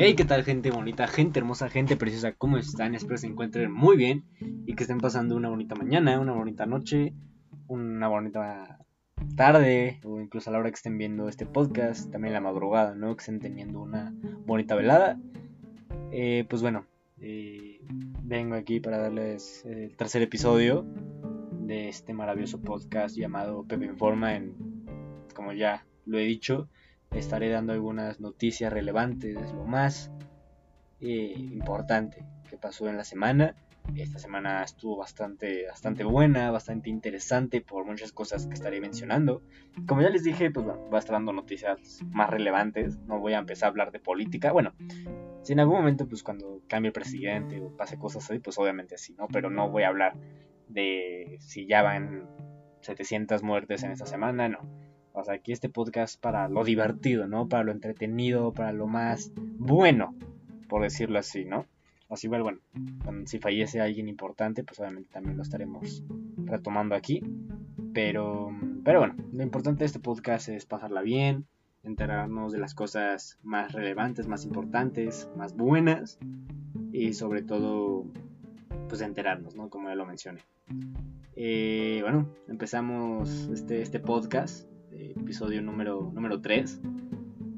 Hey, ¿qué tal gente bonita, gente hermosa, gente preciosa? ¿Cómo están? Espero se encuentren muy bien y que estén pasando una bonita mañana, una bonita noche, una bonita tarde o incluso a la hora que estén viendo este podcast, también la madrugada, ¿no? Que estén teniendo una bonita velada. Eh, pues bueno, eh, vengo aquí para darles el tercer episodio de este maravilloso podcast llamado Pepe Informa, en, como ya lo he dicho estaré dando algunas noticias relevantes, lo más eh, importante que pasó en la semana. Esta semana estuvo bastante, bastante buena, bastante interesante por muchas cosas que estaré mencionando. Como ya les dije, pues bueno, voy a estar dando noticias más relevantes. No voy a empezar a hablar de política. Bueno, si en algún momento, pues cuando cambie el presidente o pase cosas así, pues obviamente sí, ¿no? Pero no voy a hablar de si ya van 700 muertes en esta semana, no aquí este podcast para lo divertido, ¿no? Para lo entretenido, para lo más bueno, por decirlo así, ¿no? Así igual, bueno, si fallece alguien importante, pues obviamente también lo estaremos retomando aquí. Pero, pero bueno, lo importante de este podcast es pasarla bien, enterarnos de las cosas más relevantes, más importantes, más buenas y sobre todo, pues enterarnos, ¿no? Como ya lo mencioné. Eh, bueno, empezamos este, este podcast episodio número, número 3,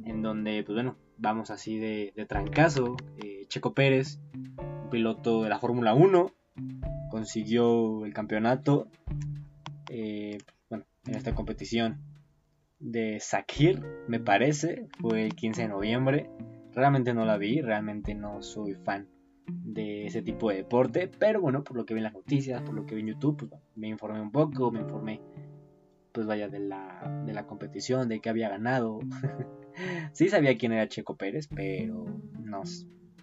en donde, pues bueno, vamos así de, trancazo. Eh, Checo Pérez, piloto de la Fórmula 1, consiguió el campeonato, eh, bueno, en esta competición de Sakir, me parece, fue el 15 de noviembre. Realmente no la vi, realmente no soy fan de ese tipo de deporte, pero bueno, por lo que vi en las noticias, por lo que vi en YouTube, pues, me informé un poco, me informé pues vaya, de la, de la competición, de que había ganado. sí sabía quién era Checo Pérez, pero no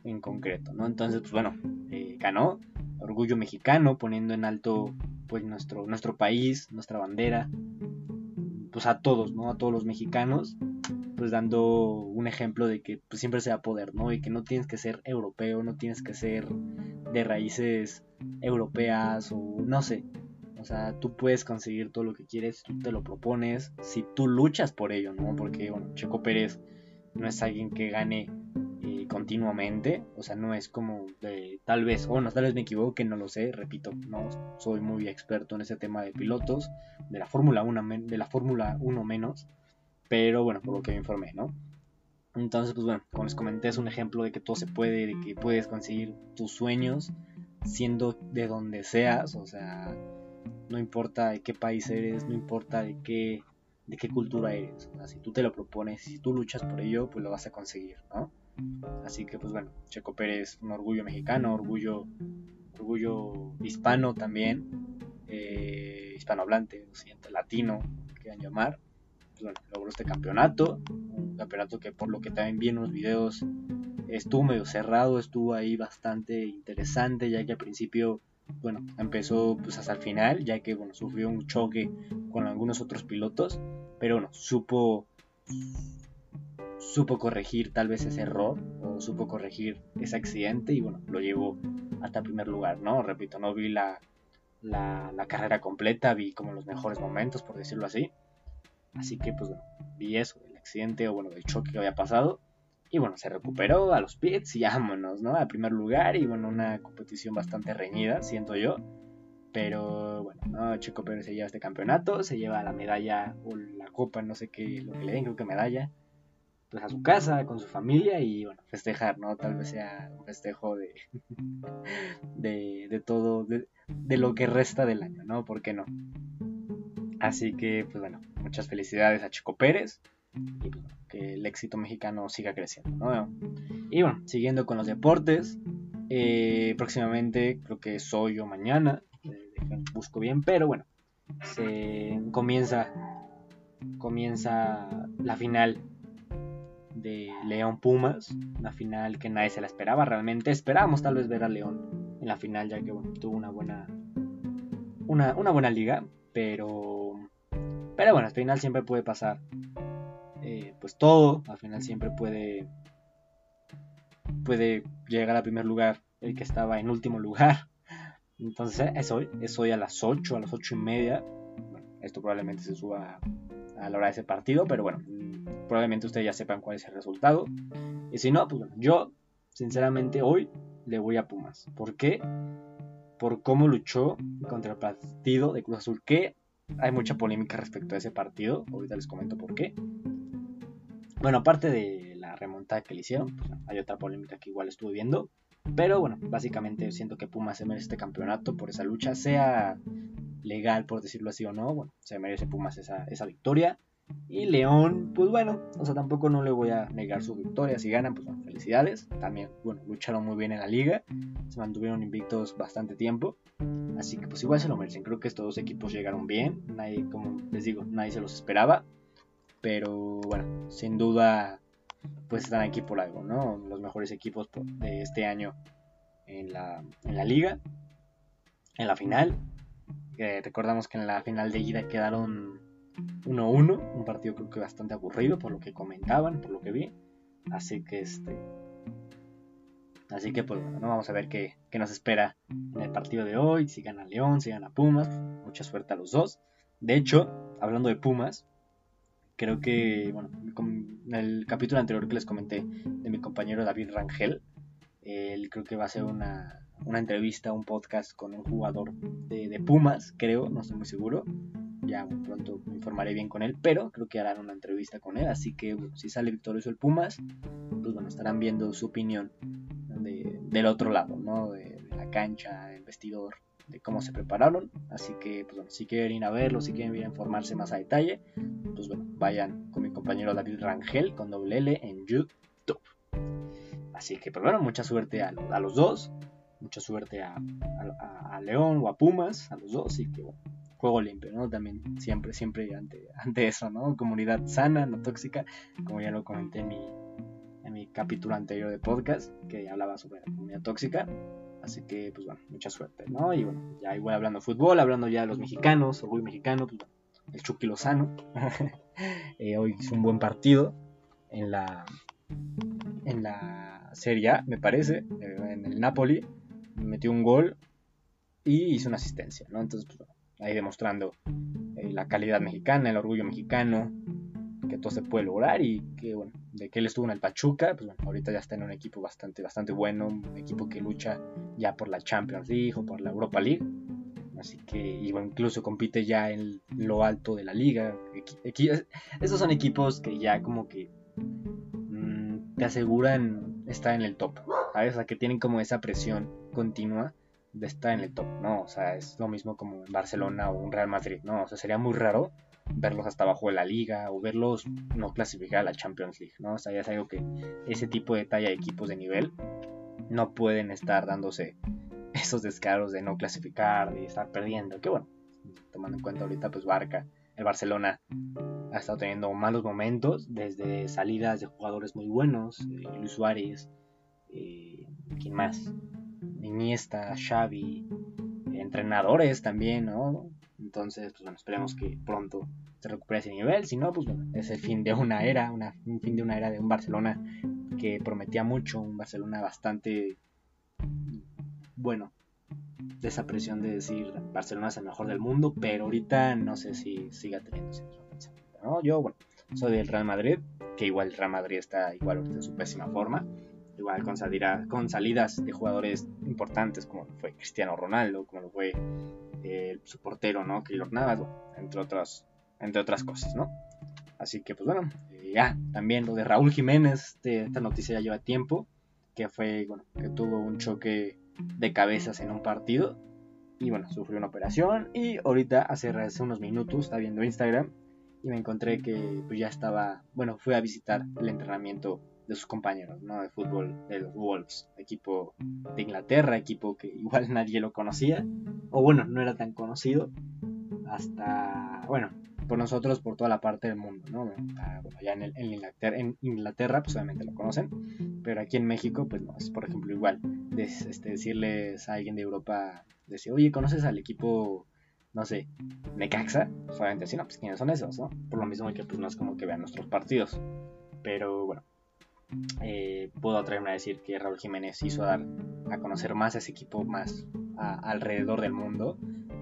en concreto, ¿no? Entonces, pues bueno, eh, ganó, orgullo mexicano, poniendo en alto pues nuestro, nuestro país, nuestra bandera, pues a todos, ¿no? A todos los mexicanos, pues dando un ejemplo de que pues, siempre se va a poder, ¿no? Y que no tienes que ser europeo, no tienes que ser de raíces europeas o no sé, sea, tú puedes conseguir todo lo que quieres, tú te lo propones, si tú luchas por ello, ¿no? Porque, bueno, Checo Pérez no es alguien que gane eh, continuamente, o sea, no es como de, tal vez, o no, tal vez me equivoque, no lo sé, repito, no soy muy experto en ese tema de pilotos, de la Fórmula 1, de la Fórmula 1 menos, pero bueno, por lo que me informé, ¿no? Entonces, pues bueno, como les comenté, es un ejemplo de que todo se puede, de que puedes conseguir tus sueños siendo de donde seas, o sea, no importa de qué país eres, no importa de qué, de qué cultura eres. si tú te lo propones, si tú luchas por ello, pues lo vas a conseguir, ¿no? Así que, pues bueno, Checo Pérez, un orgullo mexicano, orgullo, orgullo hispano también, eh, hispanohablante, siguiente latino, quieran llamar. Pues logró este campeonato, un campeonato que por lo que también vi en los videos estuvo medio cerrado, estuvo ahí bastante interesante, ya que al principio bueno, empezó pues hasta el final, ya que bueno, sufrió un choque con algunos otros pilotos, pero bueno, supo supo corregir tal vez ese error o supo corregir ese accidente y bueno, lo llevó hasta primer lugar, ¿no? Repito, no vi la, la, la carrera completa, vi como los mejores momentos, por decirlo así. Así que pues bueno, vi eso, el accidente o bueno, el choque que había pasado y bueno, se recuperó a los pits y vámonos, ¿no? Al primer lugar y bueno, una competición bastante reñida, siento yo. Pero bueno, ¿no? Chico Pérez se lleva este campeonato, se lleva la medalla o la copa, no sé qué, lo que le den, creo que medalla, pues a su casa, con su familia y bueno, festejar, ¿no? Tal vez sea un festejo de, de, de todo, de, de lo que resta del año, ¿no? ¿Por qué no? Así que, pues bueno, muchas felicidades a Chico Pérez y que el éxito mexicano siga creciendo. Y bueno, siguiendo con los deportes, eh, próximamente creo que soy o mañana, eh, busco bien, pero bueno, se comienza, comienza la final de León Pumas, una final que nadie se la esperaba, realmente esperábamos tal vez ver a León en la final, ya que bueno, tuvo una buena, una, una buena liga, pero, pero bueno, al final siempre puede pasar pues todo, al final siempre puede, puede llegar al primer lugar el que estaba en último lugar. Entonces es hoy, es hoy a las 8, a las 8 y media. esto probablemente se suba a la hora de ese partido, pero bueno, probablemente ustedes ya sepan cuál es el resultado. Y si no, pues bueno, yo sinceramente hoy le voy a Pumas. ¿Por qué? Por cómo luchó contra el partido de Cruz Azul, que hay mucha polémica respecto a ese partido. Ahorita les comento por qué. Bueno, aparte de la remontada que le hicieron, pues, hay otra polémica que igual estuve viendo. Pero bueno, básicamente siento que Pumas se merece este campeonato por esa lucha, sea legal por decirlo así o no. Se merece Pumas esa, esa victoria. Y León, pues bueno, o sea, tampoco no le voy a negar su victoria. Si ganan, pues felicidades. También, bueno, lucharon muy bien en la liga. Se mantuvieron invictos bastante tiempo. Así que pues igual se lo merecen. Creo que estos dos equipos llegaron bien. Nadie, como les digo, nadie se los esperaba. Pero bueno, sin duda, pues están aquí por algo, ¿no? Los mejores equipos de este año en la, en la liga. En la final. Eh, recordamos que en la final de ida quedaron 1-1, un partido creo que bastante aburrido por lo que comentaban, por lo que vi. Así que este. Así que pues bueno, vamos a ver qué, nos espera en el partido de hoy, si gana León, si gana Pumas, mucha suerte a los dos. De hecho, hablando de Pumas, creo que, bueno, en el capítulo anterior que les comenté de mi compañero David Rangel, él creo que va a ser una, una entrevista, un podcast con un jugador de, de Pumas, creo, no estoy muy seguro. Ya pronto me informaré bien con él, pero creo que harán una entrevista con él, así que si sale victorioso el Pumas, pues bueno, estarán viendo su opinión del otro lado, ¿no? De, la cancha, del vestidor, de cómo se prepararon, así que pues bueno, si quieren ir a verlo, si quieren ir a informarse más a detalle, pues bueno, vayan con mi compañero David Rangel con doble L en YouTube. Así que pues bueno, mucha suerte a, los dos, mucha suerte a, a, León o a Pumas, a los dos, y que bueno, juego limpio, ¿no? También siempre, siempre ante, ante eso, ¿no? Comunidad sana, no tóxica, como ya lo comenté en mi, en mi capítulo anterior de podcast, que hablaba sobre la comunidad tóxica. Así que, pues bueno, mucha suerte, ¿no? Y bueno, ya igual hablando de fútbol, hablando ya de los mexicanos, orgullo mexicano, pues el Chucky Lozano. eh, hoy hizo un buen partido en la, en la Serie A, me parece, eh, en el Napoli. Metió un gol y hizo una asistencia, ¿no? Entonces, pues ahí demostrando eh, la calidad mexicana, el orgullo mexicano, que todo se puede lograr y que bueno, de que él estuvo en el Pachuca, pues bueno, ahorita ya está en un equipo bastante, bastante bueno, un equipo que lucha ya por la Champions League o por la Europa League, así que y incluso compite ya en lo alto de la liga. Esos son equipos que ya como que mm, te aseguran estar en el top, ¿sabes? O sea, que tienen como esa presión continua de estar en el top, ¿no? O sea, es lo mismo como en Barcelona o un Real Madrid, ¿no? O sea, sería muy raro verlos hasta abajo de la liga o verlos no clasificar a la Champions League, ¿no? O sea, ya es algo que ese tipo de talla de equipos de nivel no pueden estar dándose esos descaros de no clasificar, de estar perdiendo, que bueno, tomando en cuenta ahorita pues Barca, el Barcelona ha estado teniendo malos momentos desde salidas de jugadores muy buenos, eh, Luis Suárez, eh, ¿quién más? Iniesta, Xavi, entrenadores también, ¿no? Entonces, pues bueno, esperemos que pronto se recupere ese nivel. Si no, pues bueno, es el fin de una era, una, un fin de una era de un Barcelona que prometía mucho, un Barcelona bastante bueno, de esa presión de decir Barcelona es el mejor del mundo, pero ahorita no sé si siga teniendo ese pensamiento, ¿no? Yo, bueno, soy del Real Madrid, que igual el Real Madrid está igual en su pésima forma igual con, con salidas de jugadores importantes como fue Cristiano Ronaldo, como fue eh, su portero, ¿no? Keylor Navas, entre otras, entre otras cosas, ¿no? Así que, pues bueno, eh, ya, también lo de Raúl Jiménez, este, esta noticia ya lleva tiempo, que fue, bueno, que tuvo un choque de cabezas en un partido y bueno, sufrió una operación y ahorita hace, hace unos minutos está viendo Instagram y me encontré que pues ya estaba, bueno, fui a visitar el entrenamiento de sus compañeros ¿no? de fútbol de los Wolves, equipo de Inglaterra, equipo que igual nadie lo conocía, o bueno, no era tan conocido hasta, bueno, por nosotros, por toda la parte del mundo, ¿no? Ah, bueno, ya en, en, Inglaterra, en, Inglaterra, pues obviamente lo conocen, pero aquí en México, pues no, es por ejemplo igual, este, decirles a alguien de Europa, decir, oye, ¿conoces al equipo no sé, Necaxa, solamente así, no, pues quiénes son esos, ¿no? Por lo mismo que pues no es como que vean nuestros partidos. Pero bueno, eh, puedo atreverme a decir que Raúl Jiménez hizo dar a conocer más a ese equipo más alrededor del mundo,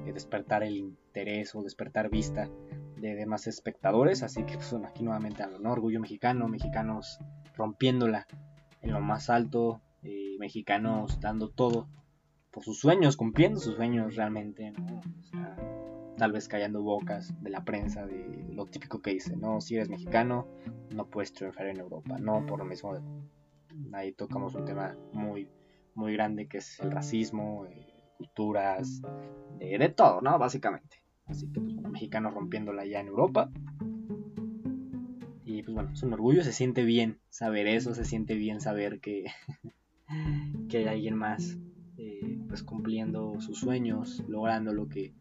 eh, despertar el interés o despertar vista de demás espectadores, así que pues, aquí nuevamente ¿no? Orgullo mexicano, mexicanos rompiéndola en lo más alto, eh, mexicanos dando todo por sus sueños, cumpliendo sus sueños realmente, ¿no? Tal vez callando bocas de la prensa de lo típico que dice, no, si eres mexicano, no puedes triunfar en Europa, no, por lo mismo, ahí tocamos un tema muy, muy grande que es el racismo, eh, culturas, de todo, ¿no? Básicamente. Así que, pues, mexicanos rompiéndola ya en Europa. Y pues bueno, es un orgullo, se siente bien saber eso, se siente bien saber que, que hay alguien más eh, pues cumpliendo sus sueños, logrando lo que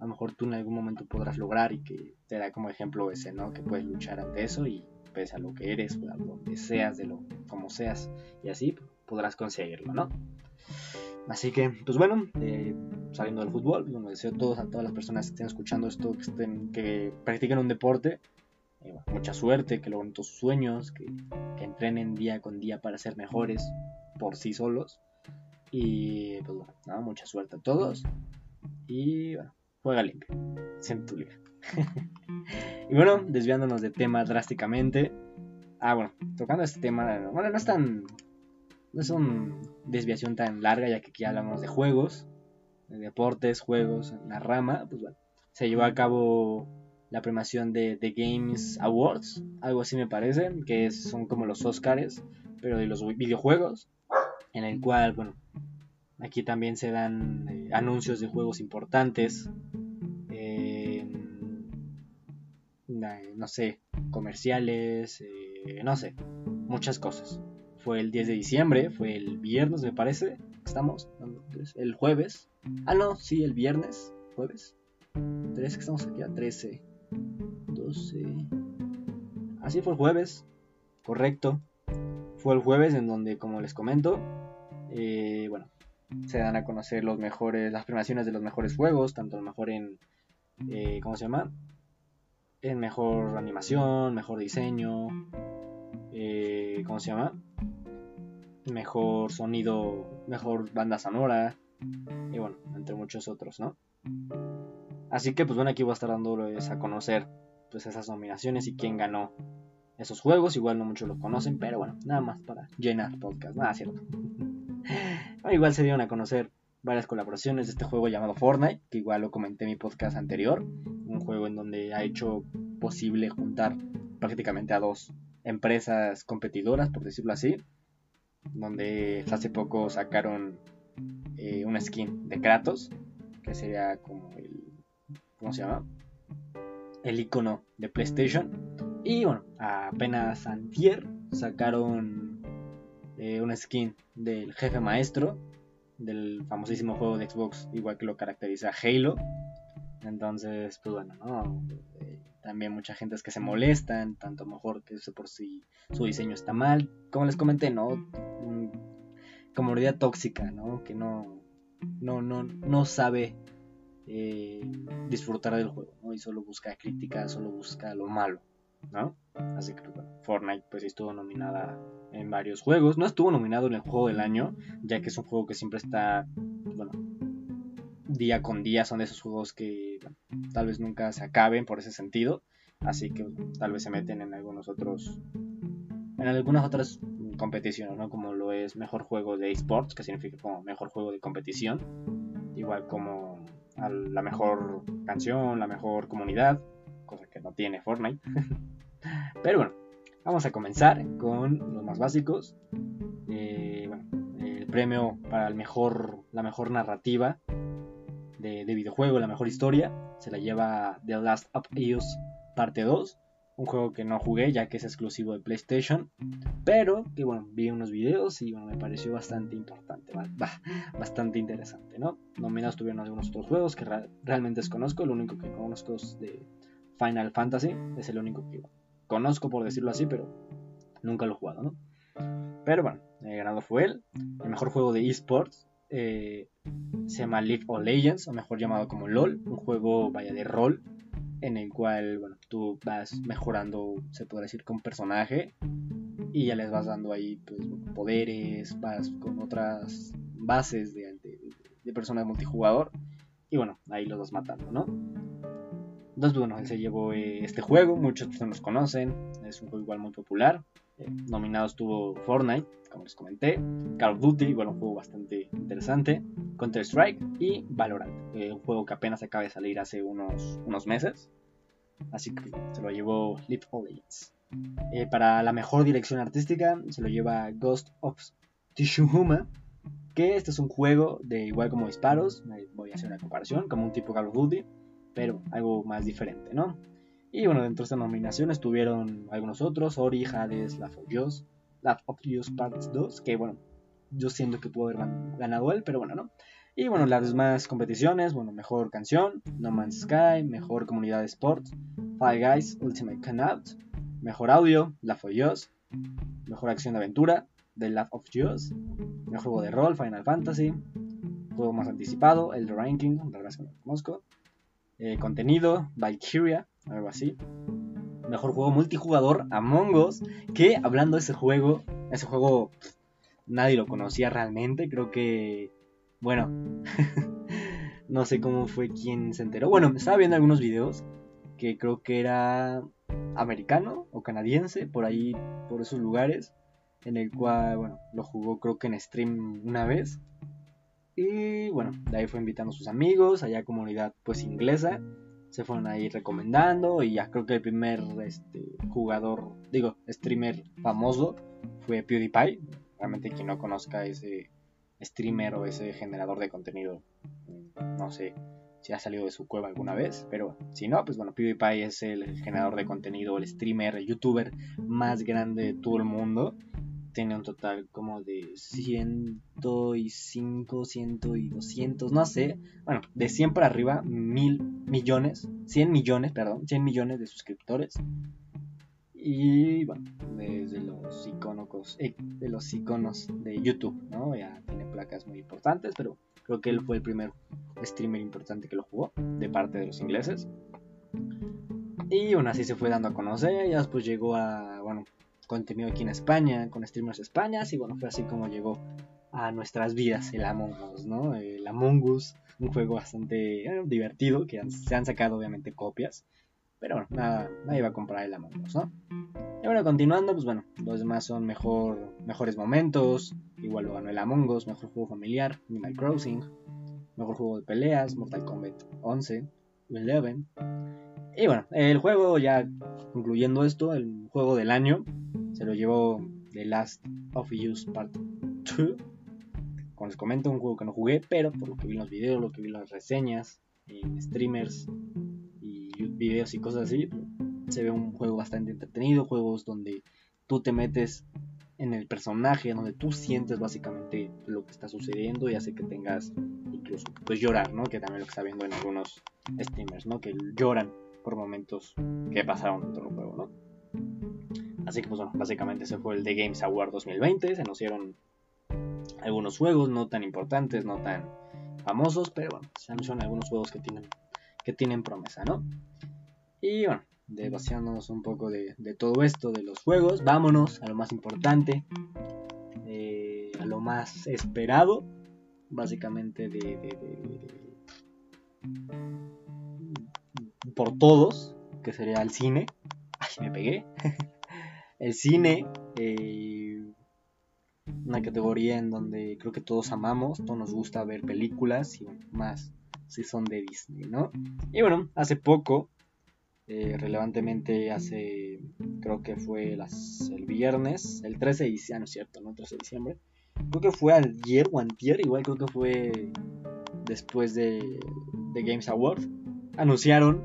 a lo mejor tú en algún momento podrás lograr y que te da como ejemplo ese, ¿no? Que puedes luchar ante eso y pese a lo que eres, a donde seas, de lo como seas y así podrás conseguirlo, ¿no? Así que, pues bueno, eh, saliendo del fútbol, bueno, deseo a todos, a todas las personas que estén escuchando esto, que estén, que practiquen un deporte, eh, mucha suerte, que logren sus sueños, que, entrenen día con día para ser mejores por sí solos. Y pues bueno, mucha suerte a todos. Y bueno, juega limpio, liga. y bueno, desviándonos de tema drásticamente. Ah, bueno, tocando este tema, bueno, no es tan. No es una desviación tan larga, ya que aquí hablamos de juegos, de deportes, juegos, la rama. Pues bueno, se llevó a cabo la premiación de The Games Awards, algo así me parece, que son como los Oscars, pero de los videojuegos, en el cual, bueno, aquí también se dan eh, anuncios de juegos importantes, no sé, comerciales, eh, no sé, muchas cosas. Fue el 10 de diciembre, fue el viernes me parece, estamos, el jueves, ah no, sí, el viernes, jueves, 13 que estamos aquí a 13. 12. Así fue el jueves, correcto. Fue el jueves en donde, como les comento, eh, bueno, se dan a conocer los mejores, las premiaciones de los mejores juegos, tanto el mejor en, eh, ¿cómo se llama? En mejor animación, mejor diseño, eh, ¿cómo se llama? Mejor sonido, mejor banda sonora, y bueno, entre muchos otros, ¿no? Así que pues bueno, aquí voy a estar dándoles a conocer pues esas nominaciones y quién ganó esos juegos. Igual no muchos lo conocen, pero bueno, nada más para llenar podcast, nada cierto. Igual se dieron a conocer varias colaboraciones de este juego llamado Fortnite, que igual lo comenté en mi podcast anterior, un juego en donde ha hecho posible juntar prácticamente a dos empresas competidoras, por decirlo así, donde hace poco sacaron eh, una skin de Kratos, que sería como el ¿cómo se llama? El icono de PlayStation. Y bueno, apenas antier sacaron eh, una skin del jefe maestro del famosísimo juego de Xbox, igual que lo caracteriza Halo. Entonces, pues bueno, ¿no? Eh, también mucha gente es que se molestan, tanto mejor que eso por si su diseño está mal. Como les comenté, ¿no? Mm, comunidad tóxica, ¿no? Que no, no, no, no sabe eh, disfrutar del juego, ¿no? Y solo busca crítica, solo busca lo malo, ¿no? Así que, pues, bueno, Fortnite pues estuvo nominada en varios juegos. No estuvo nominado en el juego del año, ya que es un juego que siempre está, bueno, día con día. Son de esos juegos que tal vez nunca se acaben por ese sentido. Así que tal vez se meten en algunos otros, en algunas otras competiciones, ¿no? Como lo es mejor juego de esports, que significa como mejor juego de competición. Igual como la mejor canción, la mejor comunidad, no tiene Fortnite. Pero bueno, vamos a comenzar con los más básicos. Eh, el premio para el mejor, la mejor narrativa de, de, videojuego, la mejor historia, se la lleva The Last of Us parte 2 un juego que no jugué ya que es exclusivo de PlayStation, pero que bueno, vi unos videos y bueno, me pareció bastante importante, bastante interesante, ¿no? Nominados tuvieron algunos otros juegos que realmente desconozco, lo único que conozco es de Final Fantasy, es el único que conozco por decirlo así, pero nunca lo he jugado. Pero bueno, el ganado fue él, el mejor juego de esports. Eh, se llama League of Legends, o mejor llamado como LOL, un juego vaya de rol en el cual, bueno, tú vas mejorando, se podría decir, con personaje y ya les vas dando ahí pues, poderes, vas con otras bases de, de, personas multijugador y bueno, ahí los vas matando, ¿no? Entonces, bueno, él se llevó eh, este juego, muchas personas conocen, es un juego igual muy popular. Eh, nominado estuvo Fortnite, como les comenté, Call of Duty, igual un juego bastante interesante, Counter Strike y Valorant, eh, un juego que apenas acaba de salir hace unos, unos meses. Así que se lo llevó Leap of Legends. para la mejor dirección artística se lo lleva Ghost of Tsushima, que este es un juego de igual como disparos, voy a hacer una comparación, como un tipo Call of Duty, pero algo más diferente, ¿no? Y bueno, dentro de esta nominación estuvieron algunos otros, Ori, Hades, Last of Us, Last of Us Part 2, que bueno, yo siento que pudo haber ganado él, pero bueno, ¿no? Y bueno, las demás competiciones, bueno, mejor canción, No Man's Sky, mejor comunidad de sports, Five Guys, Ultimate Canout, mejor audio, Us, mejor acción de aventura, The Last of Us, mejor juego de rol, Final Fantasy, juego más anticipado, el Ranking, la verdad es que no lo conozco, eh, contenido, Valkyria, algo así. Mejor juego multijugador, Among Us, que hablando de ese juego, ese juego nadie lo conocía realmente, creo que, bueno, no sé cómo fue quien se enteró. Bueno, estaba viendo algunos videos que creo que era americano o canadiense, por ahí, por esos lugares, en el cual, bueno, lo jugó creo que en stream una vez y bueno, de ahí fue invitando a sus amigos, allá comunidad pues inglesa. Se fueron ahí recomendando y ya creo que el primer este, jugador, digo, streamer famoso fue PewDiePie. Realmente quien no conozca ese streamer o ese generador de contenido, no sé si ha salido de su cueva alguna vez, pero si no, pues bueno, PewDiePie es el generador de contenido, el streamer, el youtuber más grande de todo el mundo tiene un total como de 105, 100 y 200, no sé. Bueno, de 100 para arriba, mil millones, 100 millones, perdón, 100 millones de suscriptores. Y bueno, desde los iconos, eh, de los iconos de YouTube, ¿no? Ya tiene placas muy importantes, pero creo que él fue el primer streamer importante que lo jugó, de parte de los ingleses. Y bueno, así se fue dando a conocer, ya después llegó a, bueno, contenido aquí en España, con streamers de España, y bueno, fue así como llegó a nuestras vidas el Among Us, ¿no? El Among Us, un juego bastante eh, divertido, que se han sacado obviamente copias, pero bueno, nada, nadie va a comprar el Among Us, ¿no? Y bueno, continuando, pues bueno, los demás son mejor, mejores momentos, igual lo ganó el Among Us, mejor juego familiar, Animal Crossing, mejor juego de peleas, Mortal Kombat 11, 11, y bueno, el juego ya concluyendo esto, el juego del año se lo llevó The Last of Us Part 2. Como les comento, un juego que no jugué, pero por lo que vi en los videos, lo que vi en las reseñas, en streamers y videos y cosas así, se ve un juego bastante entretenido, juegos donde tú te metes en el personaje, donde tú sientes básicamente lo que está sucediendo y hace que tengas incluso pues llorar, ¿no? Que también lo que está viendo en algunos streamers, ¿no? Que lloran por momentos que pasaron dentro del juego, ¿no? Así que pues bueno, básicamente ese fue el The Games Award 2020. Se anunciaron algunos juegos no tan importantes, no tan famosos, pero bueno, se anunciaron algunos juegos que tienen, que tienen promesa, ¿no? Y bueno, vaciándonos un poco de, todo esto, de los juegos, vámonos a lo más importante, eh, a lo más esperado, básicamente de, por todos, que sería el cine. Ay, me pegué. el cine, eh, una categoría en donde creo que todos amamos, todos nos gusta ver películas y más si son de Disney, ¿no? Y bueno, hace poco, eh, relevantemente hace, creo que fue las, el viernes, el 13 de diciembre, ah, no cierto, ¿no? 13 de diciembre, creo que fue ayer o antier, igual creo que fue después de, de Games Award, anunciaron,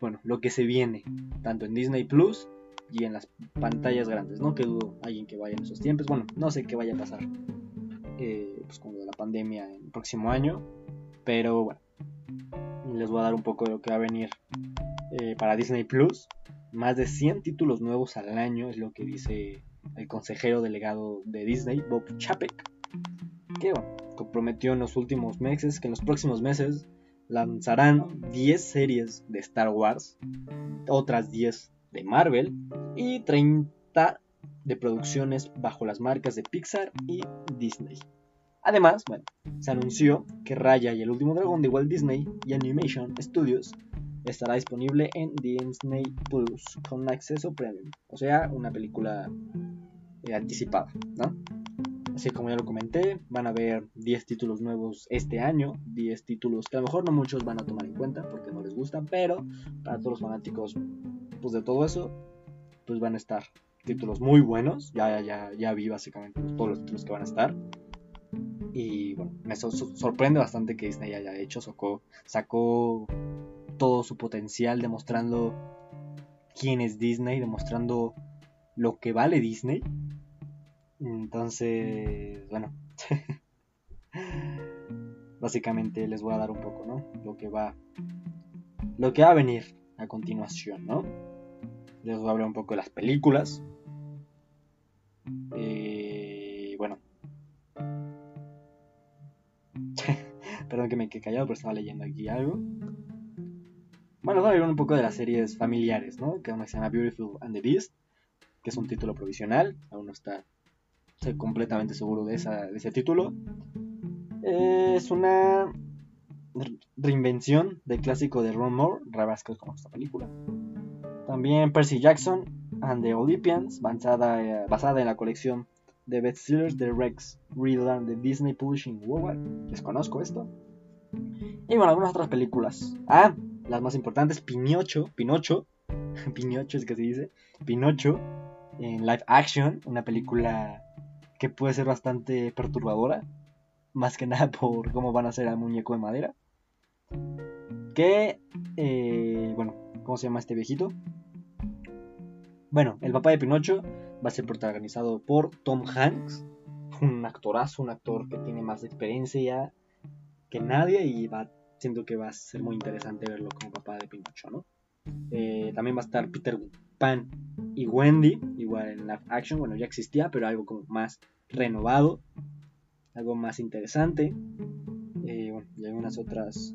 bueno, lo que se viene, tanto en Disney Plus y en las pantallas grandes. No que dudo alguien que vaya en esos tiempos. Bueno, no sé qué vaya a pasar eh, pues con la pandemia en el próximo año. Pero bueno, les voy a dar un poco de lo que va a venir eh, para Disney Plus. Más de 100 títulos nuevos al año es lo que dice el consejero delegado de Disney, Bob Chapek. Que bueno, comprometió en los últimos meses que en los próximos meses lanzarán 10 series de Star Wars, otras 10 de Marvel y 30 de producciones bajo las marcas de Pixar y Disney. Además, bueno, se anunció que Raya y el último dragón de Walt Disney y Animation Studios estará disponible en Disney Plus con acceso premium, o sea, una película eh, anticipada, ¿no? Así como ya lo comenté, van a haber 10 títulos nuevos este año, 10 títulos que a lo mejor no muchos van a tomar en cuenta porque no les gustan, pero para todos los fanáticos pues de todo eso, pues van a estar títulos muy buenos, ya, ya, ya vi básicamente todos los títulos que van a estar. Y bueno, me sorprende bastante que Disney haya hecho, sacó, sacó todo su potencial demostrando quién es Disney, demostrando lo que vale Disney. Entonces, bueno, básicamente les voy a dar un poco, ¿no? Lo que va, lo que va a venir a continuación, ¿no? Les voy a hablar un poco de las películas. Eh, bueno. Perdón que me quedé callado, pero estaba leyendo aquí algo. Bueno, voy a hablar un poco de las series familiares, ¿no? Que se llama Beautiful and the Beast, que es un título provisional, aún no está estoy completamente seguro de, esa, de ese título. es una reinvención del clásico de Ron Moore, Rabasco como esta película. También Percy Jackson and the Olympians, basada, eh, basada en la colección de bestsellers de Rex Reader de Disney Publishing Worldwide. Desconozco esto. Y bueno, algunas otras películas. Ah, las más importantes, Pinocho, Pinocho, Pinocho es que se dice, Pinocho en live action, una película que puede ser bastante perturbadora, más que nada por cómo van a ser al muñeco de madera. Que, eh, bueno, ¿cómo se llama este viejito? Bueno, el papá de Pinocho va a ser protagonizado por Tom Hanks, un actorazo, un actor que tiene más experiencia que nadie y va, siento que va a ser muy interesante verlo como papá de Pinocho, ¿no? Eh, también va a estar Peter Pan y Wendy, igual en live action, bueno, ya existía, pero algo como más renovado, algo más interesante. Eh, bueno, y algunas otras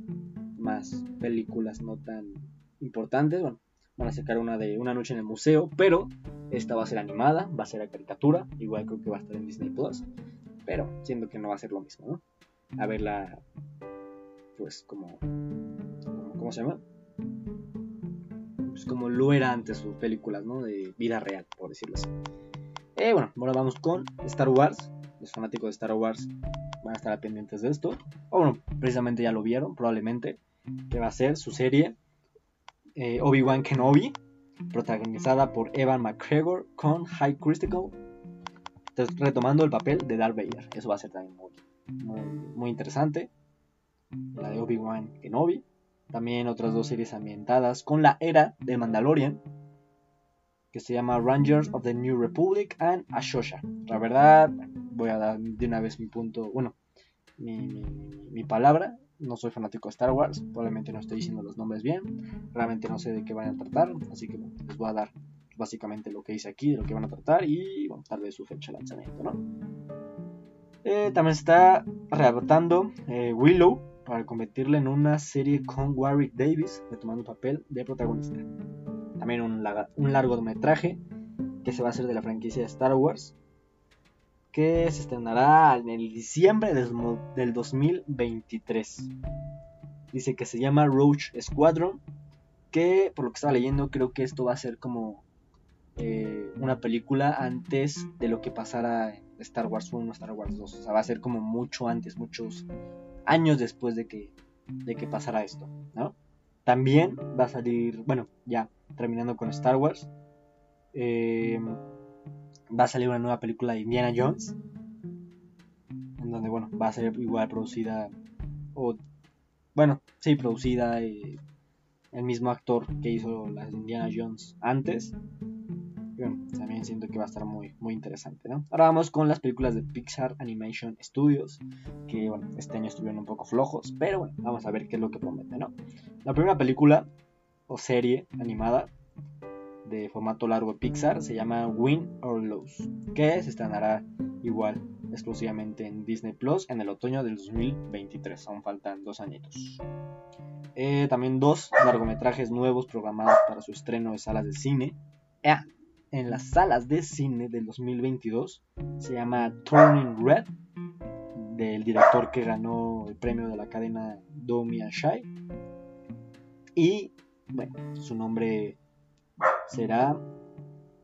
más películas no tan importantes. Bueno, van a sacar una de Una noche en el museo, pero esta va a ser animada, va a ser a caricatura, igual creo que va a estar en Disney Plus, pero siendo que no va a ser lo mismo, ¿no? A verla, pues como, ¿cómo se llama? Pues como lo era antes sus películas, ¿no? De vida real, por decirlo así. Eh, bueno, ahora vamos con Star Wars. Los fanáticos de Star Wars van a estar pendientes de esto. O bueno, precisamente ya lo vieron, probablemente. Que va a ser su serie eh, Obi-Wan Kenobi, protagonizada por Evan McGregor con High Critical. Retomando el papel de Darth Vader. Eso va a ser también muy, muy interesante. La de Obi-Wan Kenobi. También otras dos series ambientadas con la era de Mandalorian, que se llama Rangers of the New Republic and Ashosha. La verdad, voy a dar de una vez mi punto, bueno, mi, palabra. No soy fanático de Star Wars, probablemente no estoy diciendo los nombres bien, realmente no sé de qué van a tratar, así que les voy a dar básicamente lo que dice aquí, de lo que van a tratar y bueno, tal vez su fecha de lanzamiento, ¿no? Eh, también está readaptando eh, Willow para convertirla en una serie con Warwick Davis, retomando el papel de protagonista también un, un largometraje que se va a hacer de la franquicia de Star Wars, que se estrenará en el diciembre del, 2023. Dice que se llama Roach Squadron, que por lo que estaba leyendo creo que esto va a ser como eh, una película antes de lo que pasara en Star Wars 1 Star Wars 2. O sea, va a ser como mucho antes, muchos años después de que, de que pasara esto, ¿no? También va a salir, bueno, ya terminando con Star Wars, eh, va a salir una nueva película de Indiana Jones, en donde, bueno, va a ser igual producida, o, bueno, sí, producida eh, el mismo actor que hizo las Indiana Jones antes. También siento que va a estar muy, muy interesante, ¿no? Ahora vamos con las películas de Pixar Animation Studios, que, este año estuvieron un poco flojos, pero bueno, vamos a ver qué es lo que promete, ¿no? La primera película o serie animada de formato largo de Pixar se llama Win or Lose, que se estrenará igual exclusivamente en Disney Plus en el otoño del 2023. Aún faltan dos añitos. Eh, también dos largometrajes nuevos programados para su estreno de salas de cine. Ah, en las salas de cine del 2022 se llama Turning Red, del director que ganó el premio de la cadena Domi Shai y bueno, su nombre será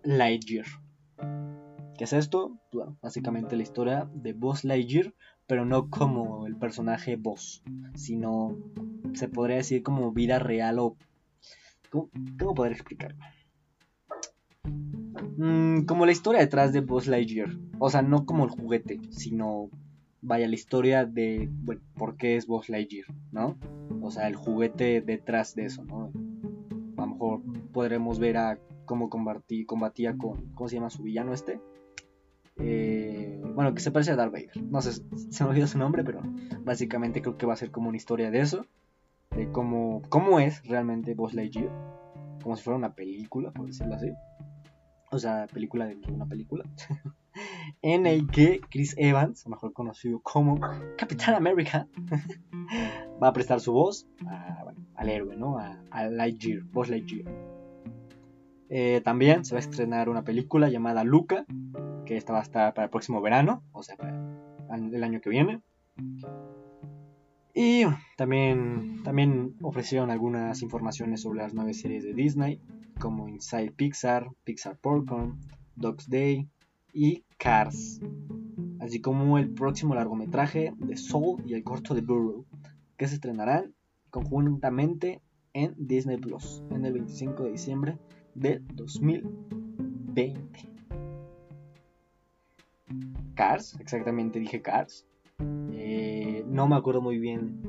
Lightyear. ¿Qué es esto? Básicamente la historia de Buzz Lightyear, pero no como el personaje Buzz, sino se podría decir como vida real o... ¿Cómo, cómo poder explicarlo? Mm, como la historia detrás de Buzz Lightyear. O sea, no como el juguete, sino vaya la historia de, bueno, por qué es Buzz Lightyear, ¿no? O sea, el juguete detrás de eso, ¿no? A lo mejor podremos ver a cómo combatía con, ¿cómo se llama su villano este? Eh, bueno, que se parece a Darth Vader. No sé, se me olvidó su nombre, pero básicamente creo que va a ser como una historia de eso. De cómo, cómo es realmente Buzz Lightyear. Como si fuera una película, por decirlo así. O sea, película de una película. en el que Chris Evans, mejor conocido como Capitán América, va a prestar su voz al héroe, ¿no? A, Lightyear, Buzz Lightyear. Eh, también se va a estrenar una película llamada Luca, que esta va a estar para el próximo verano, o sea, para el año que viene. Y también, también ofrecieron algunas informaciones sobre las nueve series de Disney, como Inside Pixar, Pixar Popcorn, Dog's Day y Cars, así como el próximo largometraje de Soul y el corto de Burrow, que se estrenarán conjuntamente en Disney Plus en el 25 de diciembre de 2020. Cars, exactamente dije Cars. Eh, no me acuerdo muy bien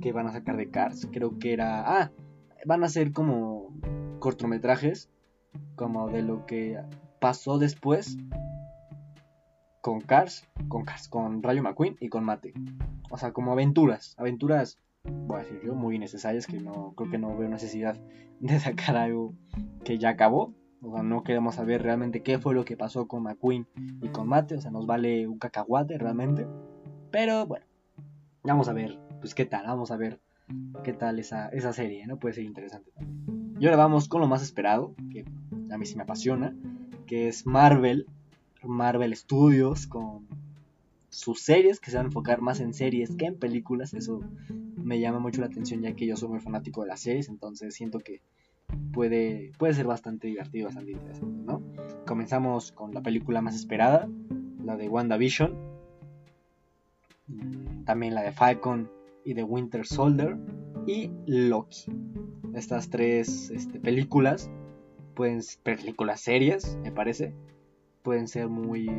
qué van a sacar de Cars. Creo que era. Ah, van a ser como cortometrajes. Como de lo que pasó después con Cars, con Cars, con Rayo McQueen y con Mate. O sea, como aventuras, aventuras, voy a decir yo, muy necesarias que no creo que no veo necesidad de sacar algo que ya acabó. O sea, no queremos saber realmente qué fue lo que pasó con McQueen y con Mate. O sea, nos vale un cacahuate realmente. Pero bueno, vamos a ver, pues qué tal, vamos a ver qué tal esa, esa serie, ¿no? Puede ser interesante. Y ahora vamos con lo más esperado, que a mí sí me apasiona, que es Marvel Marvel Studios con sus series, que se van a enfocar más en series que en películas. Eso me llama mucho la atención ya que yo soy muy fanático de las series, entonces siento que puede, puede ser bastante divertido, bastante interesante, ¿no? Comenzamos con la película más esperada, la de WandaVision, también la de Falcon y de Winter Soldier y Loki. Estas tres este, películas pueden películas serias, me parece, pueden ser muy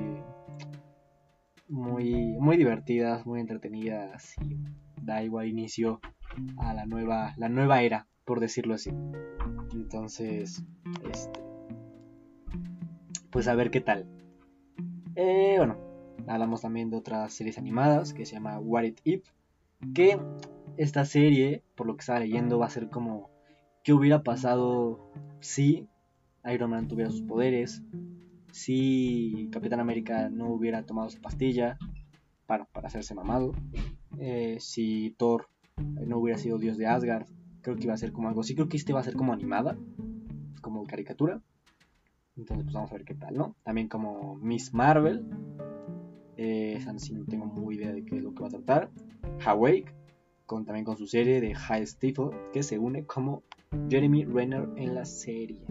muy muy divertidas, muy entretenidas y da igual inicio a la nueva la nueva era, por decirlo así. Entonces, este pues a ver qué tal. Eh, bueno, hablamos también de otras series animadas que se llama What It If, que esta serie, por lo que estaba leyendo, va a ser como qué hubiera pasado si Iron Man tuviera sus poderes, si Capitán América no hubiera tomado su pastilla para, para hacerse mamado, eh, si Thor no hubiera sido dios de Asgard, creo que iba a ser como algo así, creo que este va a ser como animada, como caricatura. Entonces pues vamos a ver qué tal, ¿no? También como Miss Marvel, eh, esa sí no tengo muy idea de qué es lo que va a tratar. Hawaii, con, también con su serie de High Stifle, que se une como Jeremy Renner en la serie.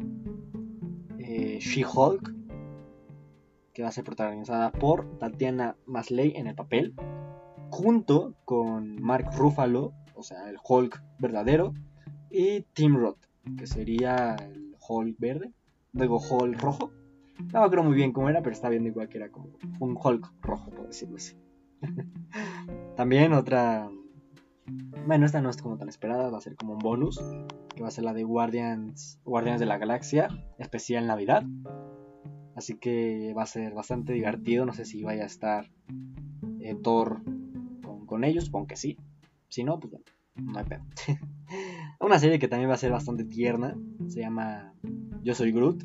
Eh, She-Hulk, que va a ser protagonizada por Tatiana Masley en el papel, junto con Mark Ruffalo, o sea, el Hulk verdadero, y Tim Roth, que sería el Hulk verde, luego Hulk rojo. No me acuerdo muy bien cómo era, pero está viendo igual que era como un Hulk rojo, por decirlo así. También otra. Bueno, esta no es como tan esperada, va a ser como un bonus, que va a ser la de Guardians, Guardians de la Galaxia, especial Navidad. Así que va a ser bastante divertido. No sé si vaya a estar eh, Thor con, ellos, supongo que sí. Si no, pues bueno, no hay pedo. Una serie que también va a ser bastante tierna. Se llama Yo Soy Groot.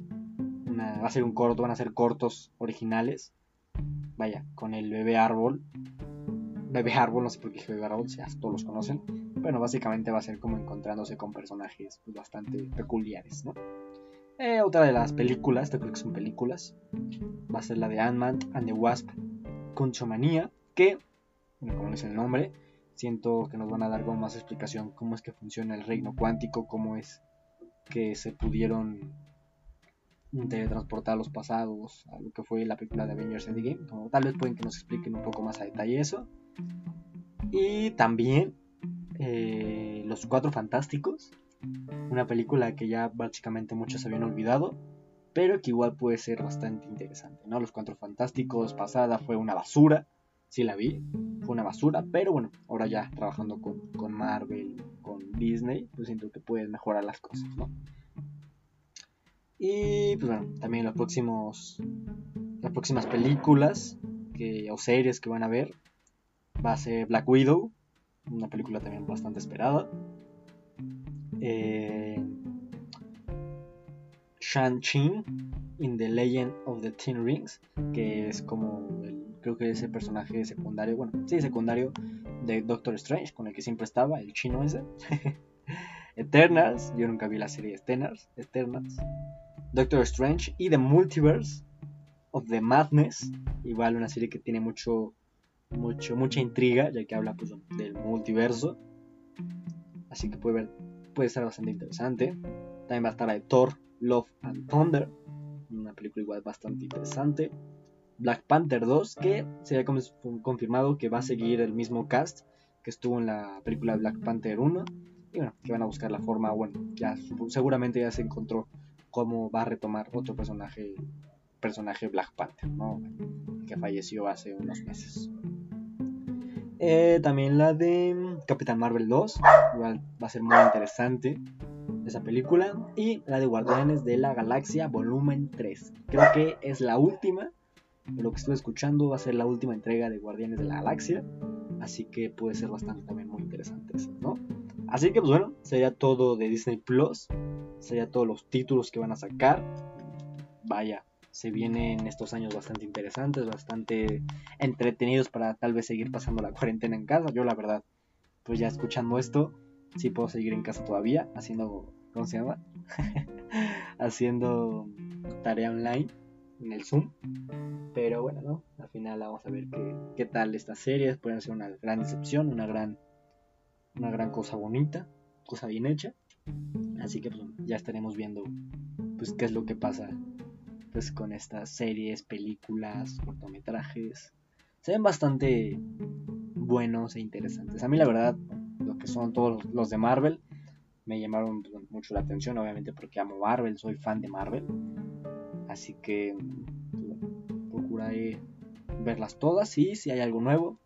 Va a ser un corto, van a ser cortos originales. Vaya, con el bebé árbol. Bebé árbol, no sé por qué dije bebé árbol, si todos los conocen. Bueno, básicamente va a ser como encontrándose con personajes pues, bastante peculiares, ¿no? Eh, otra de las películas, creo que son películas, va a ser la de Ant-Man and the Wasp Conchomanía, que, como es el nombre, siento que nos van a dar como más explicación cómo es que funciona el reino cuántico, cómo es que se pudieron teletransportar a los pasados a lo que fue la película de Avengers Endgame. Como tal vez pueden que nos expliquen un poco más a detalle eso. Y también eh, Los Cuatro Fantásticos, una película que ya básicamente muchos habían olvidado, pero que igual puede ser bastante interesante. ¿no? Los Cuatro Fantásticos pasada fue una basura, sí la vi, fue una basura, pero bueno, ahora ya trabajando con, con Marvel, con Disney, pues siento que puedes mejorar las cosas, ¿no? Y pues bueno, también los próximos, las próximas películas que, o series que van a ver va a ser Black Widow, una película también bastante esperada. Eh, Shang-Chi in the Legend of the Ten Rings, que es como creo que ese personaje secundario, bueno, sí, secundario de Doctor Strange, con el que siempre estaba, el chino ese. Eternals, yo nunca vi la serie Eternals, Eternals. Doctor Strange y The Multiverse of the Madness, igual una serie que tiene mucho mucho, mucha intriga, ya que habla pues, del multiverso. Así que puede, ver, puede ser bastante interesante. También va a estar la de Thor, Love and Thunder, una película igual bastante interesante. Black Panther 2, que se ha confirmado que va a seguir el mismo cast que estuvo en la película Black Panther 1. Y bueno, que van a buscar la forma, bueno, ya seguramente ya se encontró cómo va a retomar otro personaje, personaje Black Panther, ¿no? que falleció hace unos meses. Eh, también la de Capitán Marvel 2, igual va a ser muy interesante esa película. Y la de Guardianes de la Galaxia Volumen 3. Creo que es la última, lo que estuve escuchando va a ser la última entrega de Guardianes de la Galaxia. Así que puede ser bastante también muy interesante eso, ¿no? Así que pues bueno, sería todo de Disney Plus. Sería todos los títulos que van a sacar. Vaya, se vienen estos años bastante interesantes, bastante entretenidos para tal vez seguir pasando la cuarentena en casa. Yo la verdad, pues ya escuchando esto, sí puedo seguir en casa todavía, haciendo, ¿cómo se llama? haciendo tarea online en el Zoom. Pero bueno, ¿no? Al final vamos a ver qué, qué tal estas series. Pueden ser una gran decepción, una gran, una gran cosa bonita, cosa bien hecha. Así que pues, ya estaremos viendo pues qué es lo que pasa pues con estas series, películas, cortometrajes. Se ven bastante buenos e interesantes. A mí la verdad, lo que son todos los de Marvel, me llamaron mucho la atención, obviamente porque amo Marvel, soy fan de Marvel. Así que pues, procuraré verlas todas y si hay algo nuevo,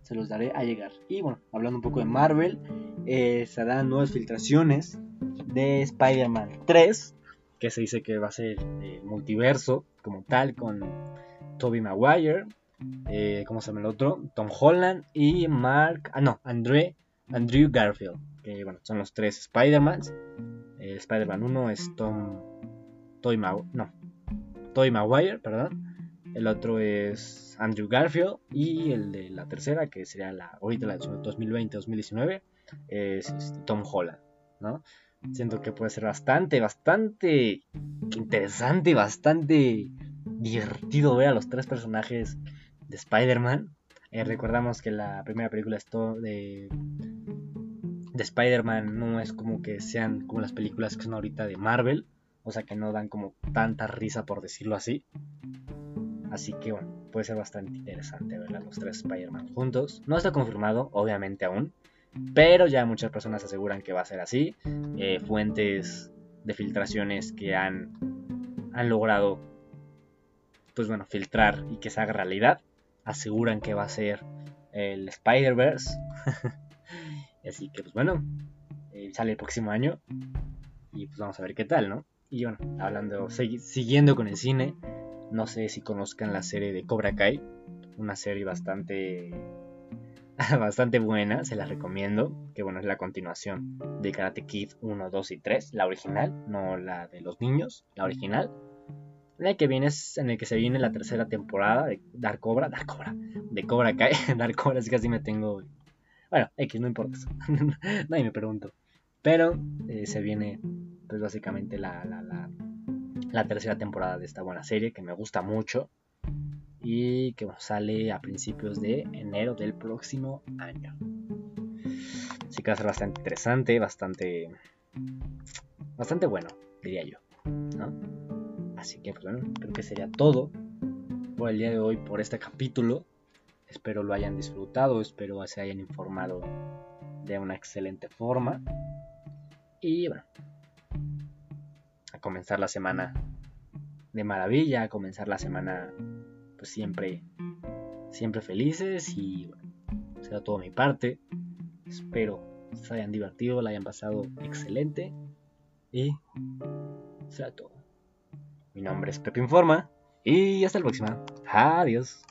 se los daré a llegar. Y bueno, hablando un poco de Marvel, eh, se dan nuevas filtraciones de Spider-Man 3 que se dice que va a ser eh, multiverso como tal con Toby Maguire, eh, ¿cómo se llama el otro? Tom Holland y Mark, ah no, Andrew Garfield, que bueno, son los tres Spider-Mans. El Spider-Man 1 es Tom, Toby Maguire, no, Maguire, perdón. El otro es Andrew Garfield y el de la tercera, que sería la ahorita la de 2020-2019, es este, Tom Holland, ¿no? Siento que puede ser bastante, bastante interesante bastante divertido ver a los tres personajes de Spider-Man. Eh, recordamos que la primera película de, de Spider-Man no es como que sean como las películas que son ahorita de Marvel. O sea que no dan como tanta risa por decirlo así. Así que bueno, puede ser bastante interesante ver a los tres Spider-Man juntos. No está confirmado, obviamente aún. Pero ya muchas personas aseguran que va a ser así. Eh, fuentes de filtraciones que han, han logrado, pues bueno, filtrar y que se haga realidad, aseguran que va a ser el Spider-Verse. así que, pues bueno, eh, sale el próximo año y pues vamos a ver qué tal, ¿no? Y bueno, hablando, siguiendo con el cine, no sé si conozcan la serie de Cobra Kai, una serie bastante bastante buena, se la recomiendo. Que bueno, es la continuación de Karate Kid 1, 2 y 3, la original, no la de los niños, la original. En el que viene en el que se viene la tercera temporada de Dark Cobra, Dark Cobra, de Cobra Kai, Dark Cobra, es que así me tengo. Bueno, X, no importa. Nadie me pregunto. Pero eh, se viene, pues básicamente la, la, la tercera temporada de esta buena serie que me gusta mucho y que sale a principios de enero del próximo año. Así que va a ser bastante interesante, bastante, bastante bueno, diría yo. Así que, pues bueno, creo que sería todo por el día de hoy, por este capítulo. Espero lo hayan disfrutado, espero se hayan informado de una excelente forma. Y bueno, a comenzar la semana de maravilla, a comenzar la semana pues siempre, siempre felices y bueno, será todo mi parte. Espero se hayan divertido, la hayan pasado excelente y será todo. Mi nombre es Pepe Informa y hasta la próxima. Adiós.